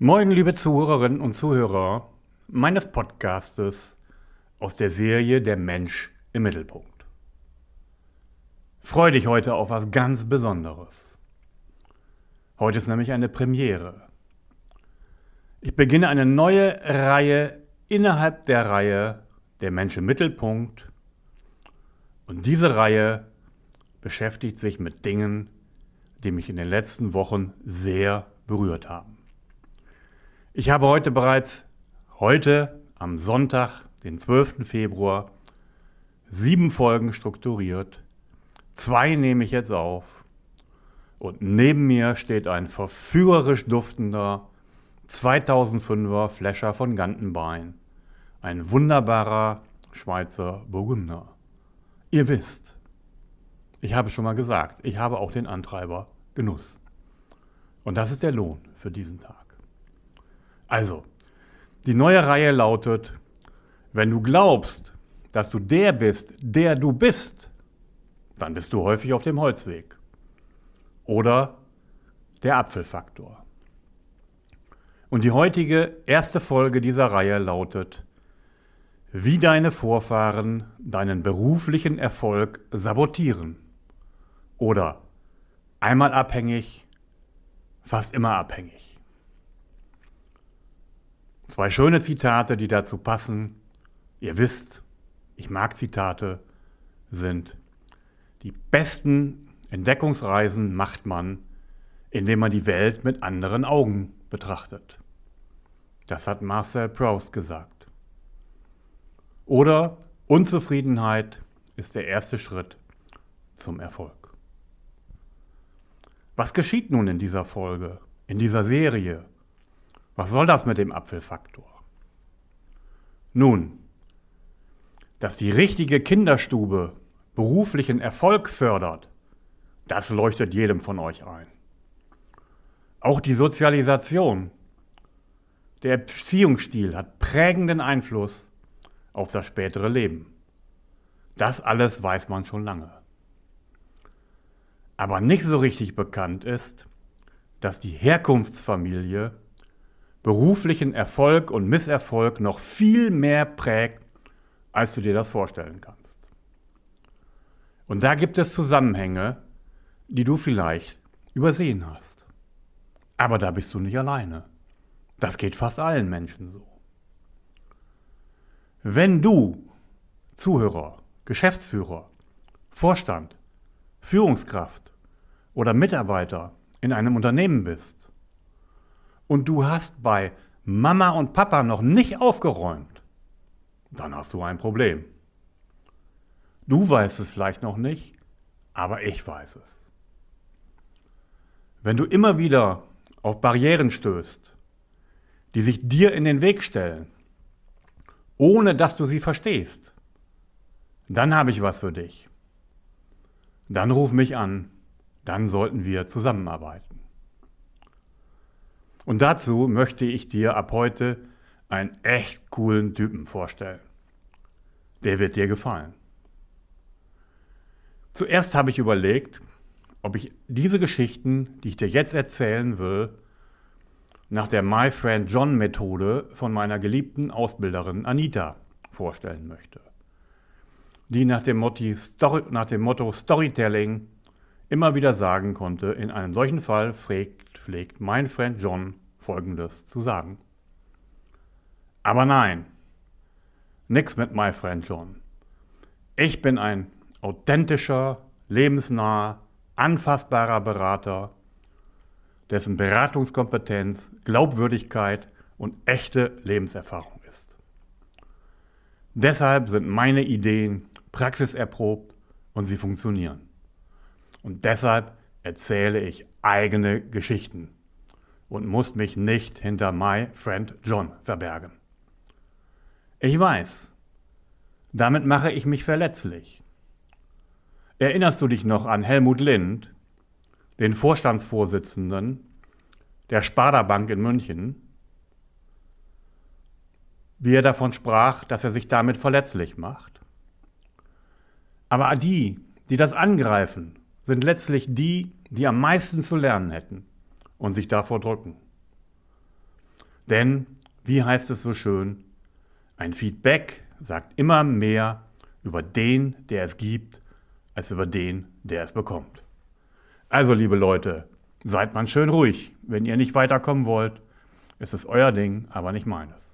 Moin, liebe Zuhörerinnen und Zuhörer meines Podcastes aus der Serie Der Mensch im Mittelpunkt. Freue dich heute auf was ganz Besonderes. Heute ist nämlich eine Premiere. Ich beginne eine neue Reihe innerhalb der Reihe Der Mensch im Mittelpunkt. Und diese Reihe beschäftigt sich mit Dingen, die mich in den letzten Wochen sehr berührt haben. Ich habe heute bereits, heute am Sonntag, den 12. Februar, sieben Folgen strukturiert. Zwei nehme ich jetzt auf. Und neben mir steht ein verführerisch duftender 2005er Fläscher von Gantenbein. Ein wunderbarer Schweizer Burgunder. Ihr wisst, ich habe schon mal gesagt, ich habe auch den Antreiber Genuss. Und das ist der Lohn für diesen Tag. Also, die neue Reihe lautet, wenn du glaubst, dass du der bist, der du bist, dann bist du häufig auf dem Holzweg. Oder der Apfelfaktor. Und die heutige erste Folge dieser Reihe lautet, wie deine Vorfahren deinen beruflichen Erfolg sabotieren. Oder einmal abhängig, fast immer abhängig. Zwei schöne Zitate, die dazu passen. Ihr wisst, ich mag Zitate, sind die besten Entdeckungsreisen macht man, indem man die Welt mit anderen Augen betrachtet. Das hat Marcel Proust gesagt. Oder Unzufriedenheit ist der erste Schritt zum Erfolg. Was geschieht nun in dieser Folge, in dieser Serie? Was soll das mit dem Apfelfaktor? Nun, dass die richtige Kinderstube beruflichen Erfolg fördert, das leuchtet jedem von euch ein. Auch die Sozialisation, der Erziehungsstil hat prägenden Einfluss auf das spätere Leben. Das alles weiß man schon lange. Aber nicht so richtig bekannt ist, dass die Herkunftsfamilie beruflichen Erfolg und Misserfolg noch viel mehr prägt, als du dir das vorstellen kannst. Und da gibt es Zusammenhänge, die du vielleicht übersehen hast. Aber da bist du nicht alleine. Das geht fast allen Menschen so. Wenn du Zuhörer, Geschäftsführer, Vorstand, Führungskraft oder Mitarbeiter in einem Unternehmen bist und du hast bei Mama und Papa noch nicht aufgeräumt, dann hast du ein Problem. Du weißt es vielleicht noch nicht, aber ich weiß es. Wenn du immer wieder auf Barrieren stößt, die sich dir in den Weg stellen, ohne dass du sie verstehst, dann habe ich was für dich. Dann ruf mich an, dann sollten wir zusammenarbeiten. Und dazu möchte ich dir ab heute einen echt coolen Typen vorstellen. Der wird dir gefallen. Zuerst habe ich überlegt, ob ich diese Geschichten, die ich dir jetzt erzählen will, nach der My Friend John Methode von meiner geliebten Ausbilderin Anita vorstellen möchte die nach dem, Motto Storytelling immer wieder sagen konnte, in einem solchen Fall pflegt, pflegt mein Freund John Folgendes zu sagen. Aber nein, nix mit my friend John. Ich bin ein authentischer, lebensnaher, anfassbarer Berater, dessen Beratungskompetenz, Glaubwürdigkeit und echte Lebenserfahrung ist. Deshalb sind meine Ideen praxiserprobt und sie funktionieren. Und deshalb erzähle ich eigene Geschichten und muss mich nicht hinter My Friend John verbergen. Ich weiß, damit mache ich mich verletzlich. Erinnerst du dich noch an Helmut Lind, den Vorstandsvorsitzenden der Sparda Bank in München, wie er davon sprach, dass er sich damit verletzlich macht? Aber die, die das angreifen, sind letztlich die, die am meisten zu lernen hätten und sich davor drücken. Denn, wie heißt es so schön, ein Feedback sagt immer mehr über den, der es gibt, als über den, der es bekommt. Also, liebe Leute, seid man schön ruhig. Wenn ihr nicht weiterkommen wollt, ist es euer Ding, aber nicht meines.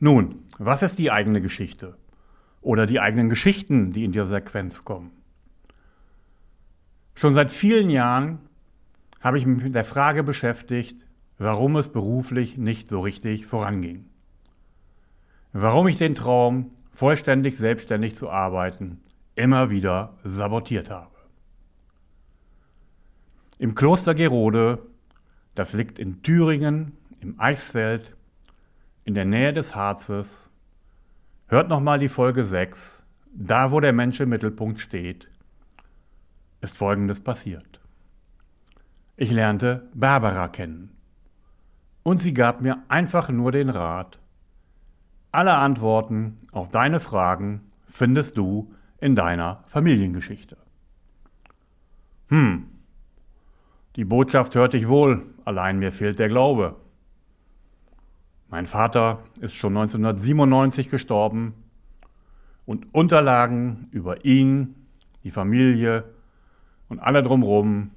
Nun, was ist die eigene Geschichte? Oder die eigenen Geschichten, die in dieser Sequenz kommen? Schon seit vielen Jahren habe ich mich mit der Frage beschäftigt, warum es beruflich nicht so richtig voranging. Warum ich den Traum, vollständig selbstständig zu arbeiten, immer wieder sabotiert habe. Im Kloster Gerode, das liegt in Thüringen, im Eichsfeld, in der Nähe des Harzes, hört nochmal die Folge 6, da wo der Mensch im Mittelpunkt steht, ist Folgendes passiert. Ich lernte Barbara kennen. Und sie gab mir einfach nur den Rat, alle Antworten auf deine Fragen findest du in deiner Familiengeschichte. Hm, die Botschaft hörte ich wohl, allein mir fehlt der Glaube. Mein Vater ist schon 1997 gestorben und Unterlagen über ihn, die Familie und alle drumherum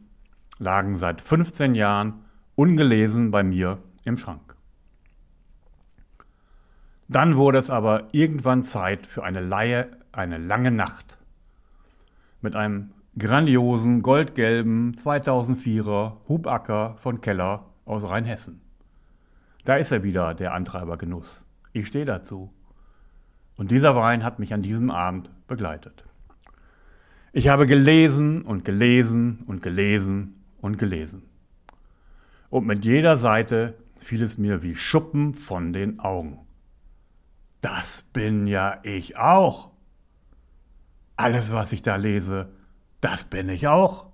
lagen seit 15 Jahren ungelesen bei mir im Schrank. Dann wurde es aber irgendwann Zeit für eine Laie, eine lange Nacht. Mit einem grandiosen goldgelben 2004er Hubacker von Keller aus Rheinhessen. Da ist er wieder, der Antreibergenuss. Ich stehe dazu. Und dieser Wein hat mich an diesem Abend begleitet. Ich habe gelesen und gelesen und gelesen und gelesen. Und mit jeder Seite fiel es mir wie Schuppen von den Augen. Das bin ja ich auch. Alles, was ich da lese, das bin ich auch.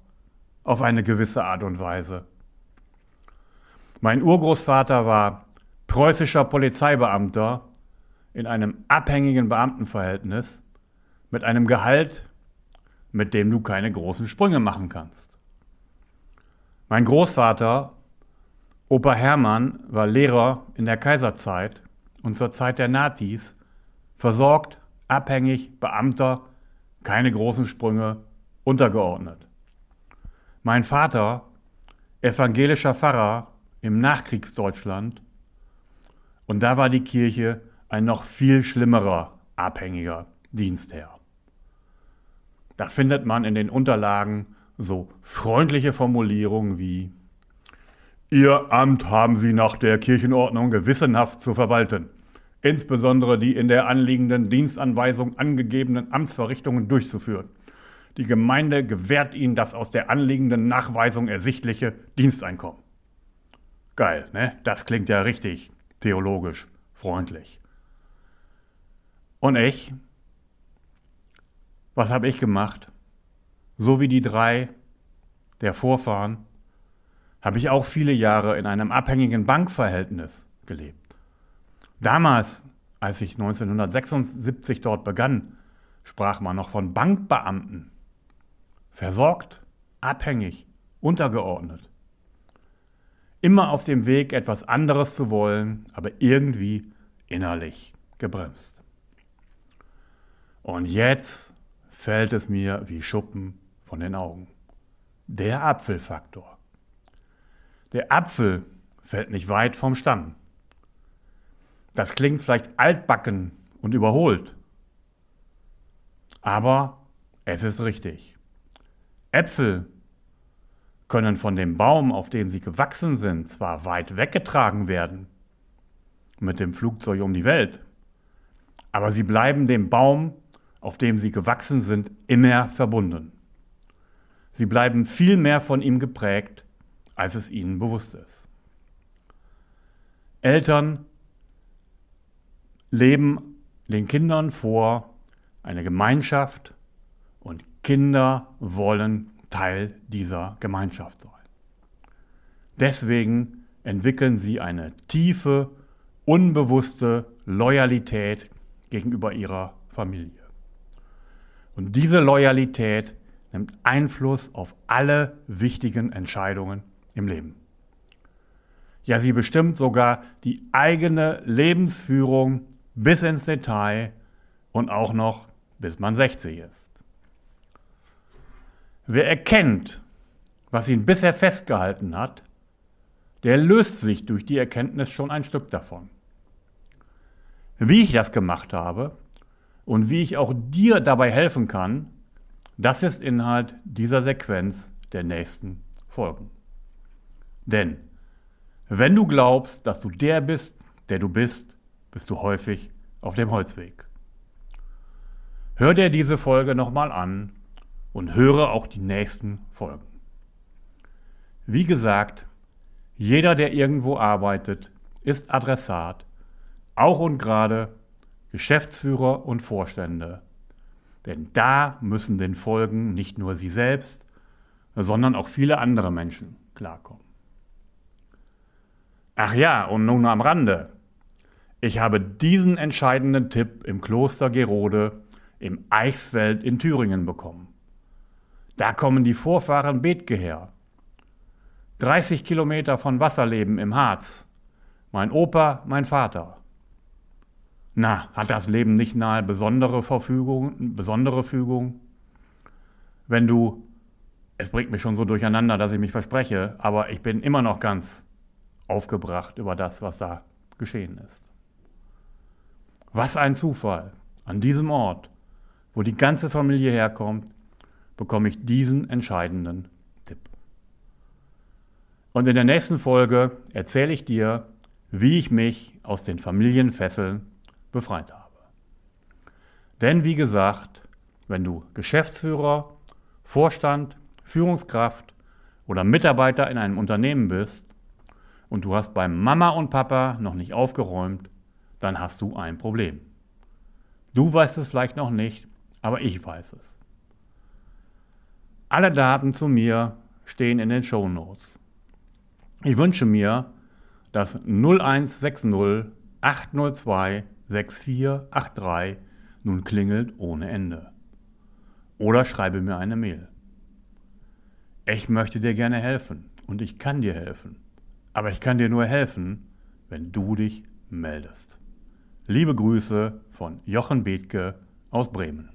Auf eine gewisse Art und Weise. Mein Urgroßvater war preußischer Polizeibeamter in einem abhängigen Beamtenverhältnis mit einem Gehalt, mit dem du keine großen Sprünge machen kannst. Mein Großvater, Opa Hermann, war Lehrer in der Kaiserzeit und zur Zeit der Nazis, versorgt, abhängig, Beamter, keine großen Sprünge, untergeordnet. Mein Vater, evangelischer Pfarrer im Nachkriegsdeutschland, und da war die Kirche ein noch viel schlimmerer abhängiger Dienstherr. Da findet man in den Unterlagen so freundliche Formulierungen wie Ihr Amt haben Sie nach der Kirchenordnung gewissenhaft zu verwalten, insbesondere die in der anliegenden Dienstanweisung angegebenen Amtsverrichtungen durchzuführen. Die Gemeinde gewährt Ihnen das aus der anliegenden Nachweisung ersichtliche Diensteinkommen. Geil, ne? Das klingt ja richtig theologisch freundlich. Und ich? Was habe ich gemacht? So wie die drei der Vorfahren habe ich auch viele Jahre in einem abhängigen Bankverhältnis gelebt. Damals, als ich 1976 dort begann, sprach man noch von Bankbeamten. Versorgt, abhängig, untergeordnet. Immer auf dem Weg, etwas anderes zu wollen, aber irgendwie innerlich gebremst. Und jetzt fällt es mir wie Schuppen von den Augen. Der Apfelfaktor. Der Apfel fällt nicht weit vom Stamm. Das klingt vielleicht altbacken und überholt. Aber es ist richtig. Äpfel können von dem Baum, auf dem sie gewachsen sind, zwar weit weggetragen werden, mit dem Flugzeug um die Welt, aber sie bleiben dem Baum, auf dem sie gewachsen sind, immer verbunden. Sie bleiben viel mehr von ihm geprägt als es ihnen bewusst ist. Eltern leben den Kindern vor eine Gemeinschaft und Kinder wollen Teil dieser Gemeinschaft sein. Deswegen entwickeln sie eine tiefe, unbewusste Loyalität gegenüber ihrer Familie. Und diese Loyalität nimmt Einfluss auf alle wichtigen Entscheidungen im Leben. Ja, sie bestimmt sogar die eigene Lebensführung bis ins Detail und auch noch bis man 60 ist. Wer erkennt, was ihn bisher festgehalten hat, der löst sich durch die Erkenntnis schon ein Stück davon. Wie ich das gemacht habe und wie ich auch dir dabei helfen kann, das ist Inhalt dieser Sequenz der nächsten Folgen. Denn wenn du glaubst, dass du der bist, der du bist, bist du häufig auf dem Holzweg. Hör dir diese Folge nochmal an und höre auch die nächsten Folgen. Wie gesagt, jeder, der irgendwo arbeitet, ist Adressat, auch und gerade Geschäftsführer und Vorstände. Denn da müssen den Folgen nicht nur sie selbst, sondern auch viele andere Menschen klarkommen. Ach ja, und nun am Rande. Ich habe diesen entscheidenden Tipp im Kloster Gerode im Eichsfeld in Thüringen bekommen. Da kommen die Vorfahren Bethke her. 30 Kilometer von Wasserleben im Harz. Mein Opa, mein Vater. Na, hat das Leben nicht nahe besondere Verfügung, besondere Fügung? Wenn du, es bringt mich schon so durcheinander, dass ich mich verspreche, aber ich bin immer noch ganz aufgebracht über das, was da geschehen ist. Was ein Zufall. An diesem Ort, wo die ganze Familie herkommt, bekomme ich diesen entscheidenden Tipp. Und in der nächsten Folge erzähle ich dir, wie ich mich aus den Familienfesseln befreit habe. Denn wie gesagt, wenn du Geschäftsführer, Vorstand, Führungskraft oder Mitarbeiter in einem Unternehmen bist und du hast beim Mama und Papa noch nicht aufgeräumt, dann hast du ein Problem. Du weißt es vielleicht noch nicht, aber ich weiß es. Alle Daten zu mir stehen in den Show Notes. Ich wünsche mir, dass 0160 802 6483 nun klingelt ohne Ende. Oder schreibe mir eine Mail. Ich möchte dir gerne helfen und ich kann dir helfen. Aber ich kann dir nur helfen, wenn du dich meldest. Liebe Grüße von Jochen Bethke aus Bremen.